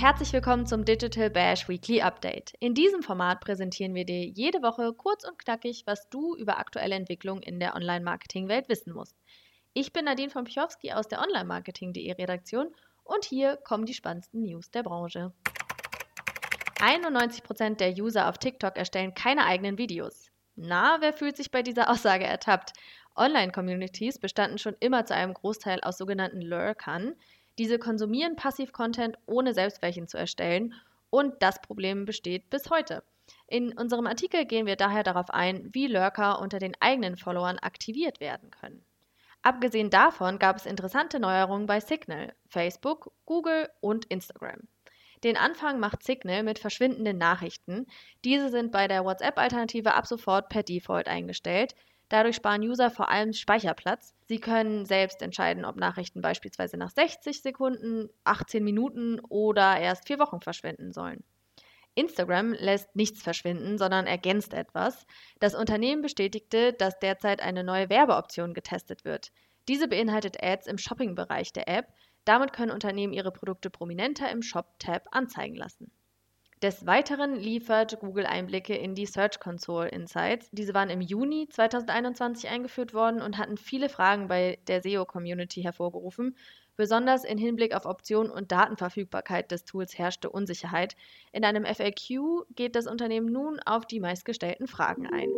herzlich willkommen zum Digital Bash Weekly Update. In diesem Format präsentieren wir dir jede Woche kurz und knackig, was du über aktuelle Entwicklungen in der Online-Marketing-Welt wissen musst. Ich bin Nadine von Pichowski aus der Online-Marketing.de Redaktion und hier kommen die spannendsten News der Branche. 91% der User auf TikTok erstellen keine eigenen Videos. Na, wer fühlt sich bei dieser Aussage ertappt? Online-Communities bestanden schon immer zu einem Großteil aus sogenannten Lurkern. Diese konsumieren Passiv-Content, ohne selbst welchen zu erstellen. Und das Problem besteht bis heute. In unserem Artikel gehen wir daher darauf ein, wie Lurker unter den eigenen Followern aktiviert werden können. Abgesehen davon gab es interessante Neuerungen bei Signal, Facebook, Google und Instagram. Den Anfang macht Signal mit verschwindenden Nachrichten. Diese sind bei der WhatsApp-Alternative ab sofort per Default eingestellt. Dadurch sparen User vor allem Speicherplatz. Sie können selbst entscheiden, ob Nachrichten beispielsweise nach 60 Sekunden, 18 Minuten oder erst vier Wochen verschwinden sollen. Instagram lässt nichts verschwinden, sondern ergänzt etwas. Das Unternehmen bestätigte, dass derzeit eine neue Werbeoption getestet wird. Diese beinhaltet Ads im Shopping-Bereich der App, damit können Unternehmen ihre Produkte prominenter im Shop-Tab anzeigen lassen. Des Weiteren liefert Google Einblicke in die Search Console Insights. Diese waren im Juni 2021 eingeführt worden und hatten viele Fragen bei der SEO-Community hervorgerufen. Besonders in Hinblick auf Optionen und Datenverfügbarkeit des Tools herrschte Unsicherheit. In einem FAQ geht das Unternehmen nun auf die meistgestellten Fragen ein.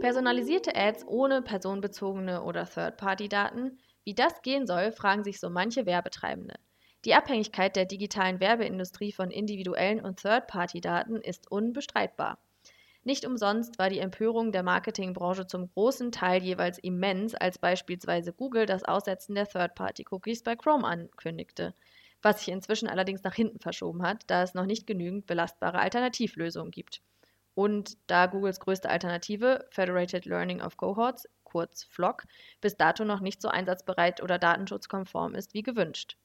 Personalisierte Ads ohne personenbezogene oder Third-Party-Daten. Wie das gehen soll, fragen sich so manche Werbetreibende. Die Abhängigkeit der digitalen Werbeindustrie von individuellen und Third-Party-Daten ist unbestreitbar. Nicht umsonst war die Empörung der Marketingbranche zum großen Teil jeweils immens, als beispielsweise Google das Aussetzen der Third-Party-Cookies bei Chrome ankündigte, was sich inzwischen allerdings nach hinten verschoben hat, da es noch nicht genügend belastbare Alternativlösungen gibt. Und da Googles größte Alternative, Federated Learning of Cohorts, kurz FLOC, bis dato noch nicht so einsatzbereit oder datenschutzkonform ist wie gewünscht.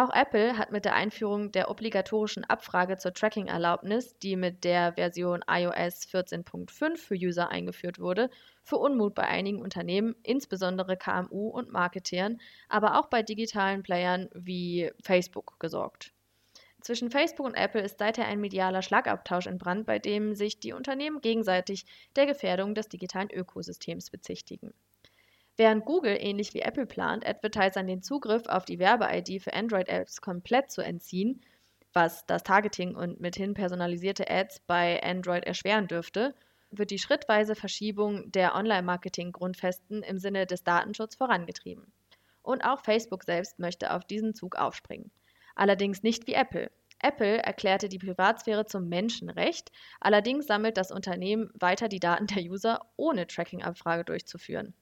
Auch Apple hat mit der Einführung der obligatorischen Abfrage zur Tracking-Erlaubnis, die mit der Version iOS 14.5 für User eingeführt wurde, für Unmut bei einigen Unternehmen, insbesondere KMU und Marketern, aber auch bei digitalen Playern wie Facebook gesorgt. Zwischen Facebook und Apple ist seither ein medialer Schlagabtausch entbrannt, bei dem sich die Unternehmen gegenseitig der Gefährdung des digitalen Ökosystems bezichtigen. Während Google, ähnlich wie Apple plant, Advertisern den Zugriff auf die Werbe-ID für Android-Apps komplett zu entziehen, was das Targeting und mithin personalisierte Ads bei Android erschweren dürfte, wird die schrittweise Verschiebung der Online-Marketing-Grundfesten im Sinne des Datenschutzes vorangetrieben. Und auch Facebook selbst möchte auf diesen Zug aufspringen. Allerdings nicht wie Apple. Apple erklärte die Privatsphäre zum Menschenrecht, allerdings sammelt das Unternehmen weiter die Daten der User, ohne Tracking-Abfrage durchzuführen.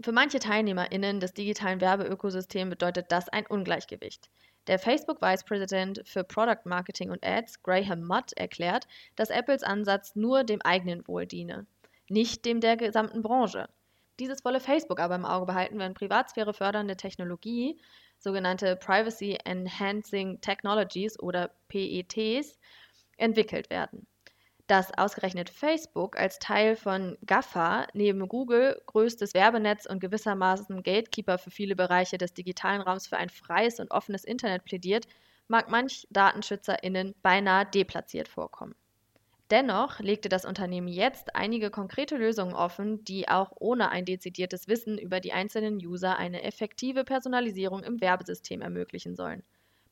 Für manche TeilnehmerInnen des digitalen Werbeökosystems bedeutet das ein Ungleichgewicht. Der Facebook Vice President für Product Marketing und Ads, Graham Mudd, erklärt, dass Apples Ansatz nur dem eigenen Wohl diene, nicht dem der gesamten Branche. Dieses wolle Facebook aber im Auge behalten, wenn Privatsphäre fördernde Technologie, sogenannte Privacy Enhancing Technologies oder PETs, entwickelt werden dass ausgerechnet Facebook als Teil von GAFA neben Google größtes Werbenetz und gewissermaßen Gatekeeper für viele Bereiche des digitalen Raums für ein freies und offenes Internet plädiert, mag manch DatenschützerInnen beinahe deplatziert vorkommen. Dennoch legte das Unternehmen jetzt einige konkrete Lösungen offen, die auch ohne ein dezidiertes Wissen über die einzelnen User eine effektive Personalisierung im Werbesystem ermöglichen sollen.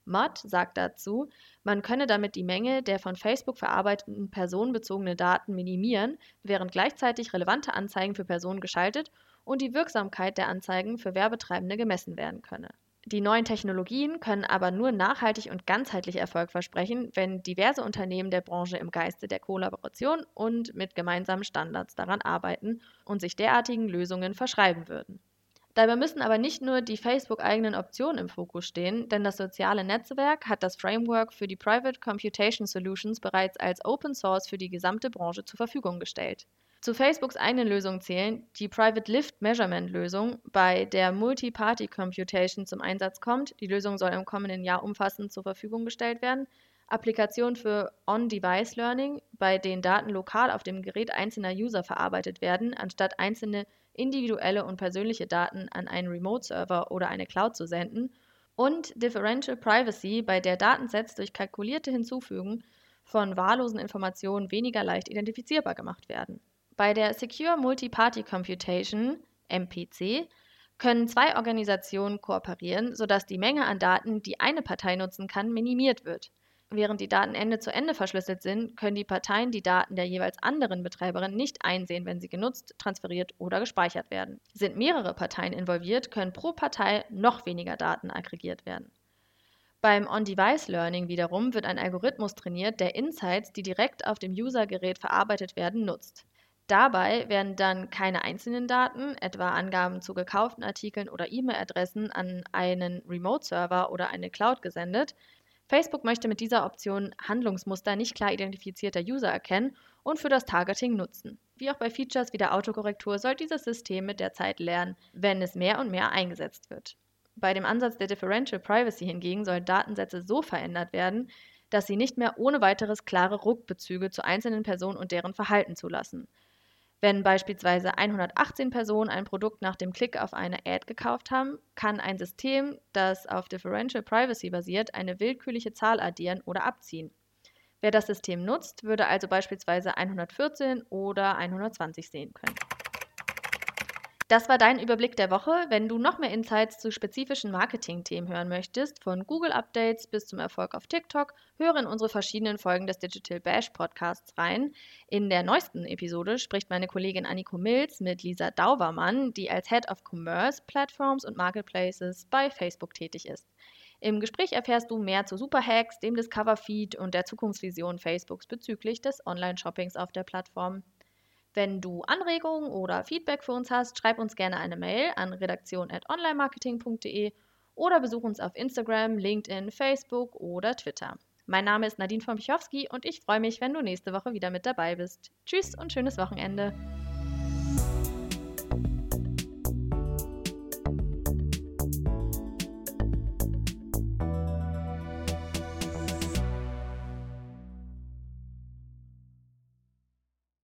Mott sagt dazu, man könne damit die Menge der von Facebook verarbeiteten personenbezogenen Daten minimieren, während gleichzeitig relevante Anzeigen für Personen geschaltet und die Wirksamkeit der Anzeigen für Werbetreibende gemessen werden könne. Die neuen Technologien können aber nur nachhaltig und ganzheitlich Erfolg versprechen, wenn diverse Unternehmen der Branche im Geiste der Kollaboration und mit gemeinsamen Standards daran arbeiten und sich derartigen Lösungen verschreiben würden. Dabei müssen aber nicht nur die Facebook-eigenen Optionen im Fokus stehen, denn das soziale Netzwerk hat das Framework für die Private Computation Solutions bereits als Open Source für die gesamte Branche zur Verfügung gestellt. Zu Facebooks eigenen Lösungen zählen die Private Lift Measurement Lösung, bei der Multi-Party Computation zum Einsatz kommt. Die Lösung soll im kommenden Jahr umfassend zur Verfügung gestellt werden. Applikationen für On-Device Learning, bei denen Daten lokal auf dem Gerät einzelner User verarbeitet werden, anstatt einzelne individuelle und persönliche Daten an einen Remote-Server oder eine Cloud zu senden Und Differential Privacy, bei der Datensets durch kalkulierte Hinzufügen von wahllosen Informationen weniger leicht identifizierbar gemacht werden. Bei der Secure Multi-Party Computation, MPC, können zwei Organisationen kooperieren, sodass die Menge an Daten, die eine Partei nutzen kann, minimiert wird. Während die Daten Ende zu Ende verschlüsselt sind, können die Parteien die Daten der jeweils anderen Betreiberin nicht einsehen, wenn sie genutzt, transferiert oder gespeichert werden. Sind mehrere Parteien involviert, können pro Partei noch weniger Daten aggregiert werden. Beim On-Device-Learning wiederum wird ein Algorithmus trainiert, der Insights, die direkt auf dem User-Gerät verarbeitet werden, nutzt. Dabei werden dann keine einzelnen Daten, etwa Angaben zu gekauften Artikeln oder E-Mail-Adressen, an einen Remote-Server oder eine Cloud gesendet. Facebook möchte mit dieser Option Handlungsmuster nicht klar identifizierter User erkennen und für das Targeting nutzen. Wie auch bei Features wie der Autokorrektur soll dieses System mit der Zeit lernen, wenn es mehr und mehr eingesetzt wird. Bei dem Ansatz der Differential Privacy hingegen sollen Datensätze so verändert werden, dass sie nicht mehr ohne weiteres klare Ruckbezüge zu einzelnen Personen und deren Verhalten zulassen. Wenn beispielsweise 118 Personen ein Produkt nach dem Klick auf eine Ad gekauft haben, kann ein System, das auf Differential Privacy basiert, eine willkürliche Zahl addieren oder abziehen. Wer das System nutzt, würde also beispielsweise 114 oder 120 sehen können. Das war dein Überblick der Woche. Wenn du noch mehr Insights zu spezifischen Marketing-Themen hören möchtest, von Google-Updates bis zum Erfolg auf TikTok, höre in unsere verschiedenen Folgen des Digital Bash Podcasts rein. In der neuesten Episode spricht meine Kollegin Anniko Mills mit Lisa Daubermann, die als Head of Commerce, Platforms und Marketplaces bei Facebook tätig ist. Im Gespräch erfährst du mehr zu Superhacks, dem Discover-Feed und der Zukunftsvision Facebooks bezüglich des Online-Shoppings auf der Plattform. Wenn du Anregungen oder Feedback für uns hast, schreib uns gerne eine Mail an redaktion.onlinemarketing.de oder besuch uns auf Instagram, LinkedIn, Facebook oder Twitter. Mein Name ist Nadine von Bichowski und ich freue mich, wenn du nächste Woche wieder mit dabei bist. Tschüss und schönes Wochenende.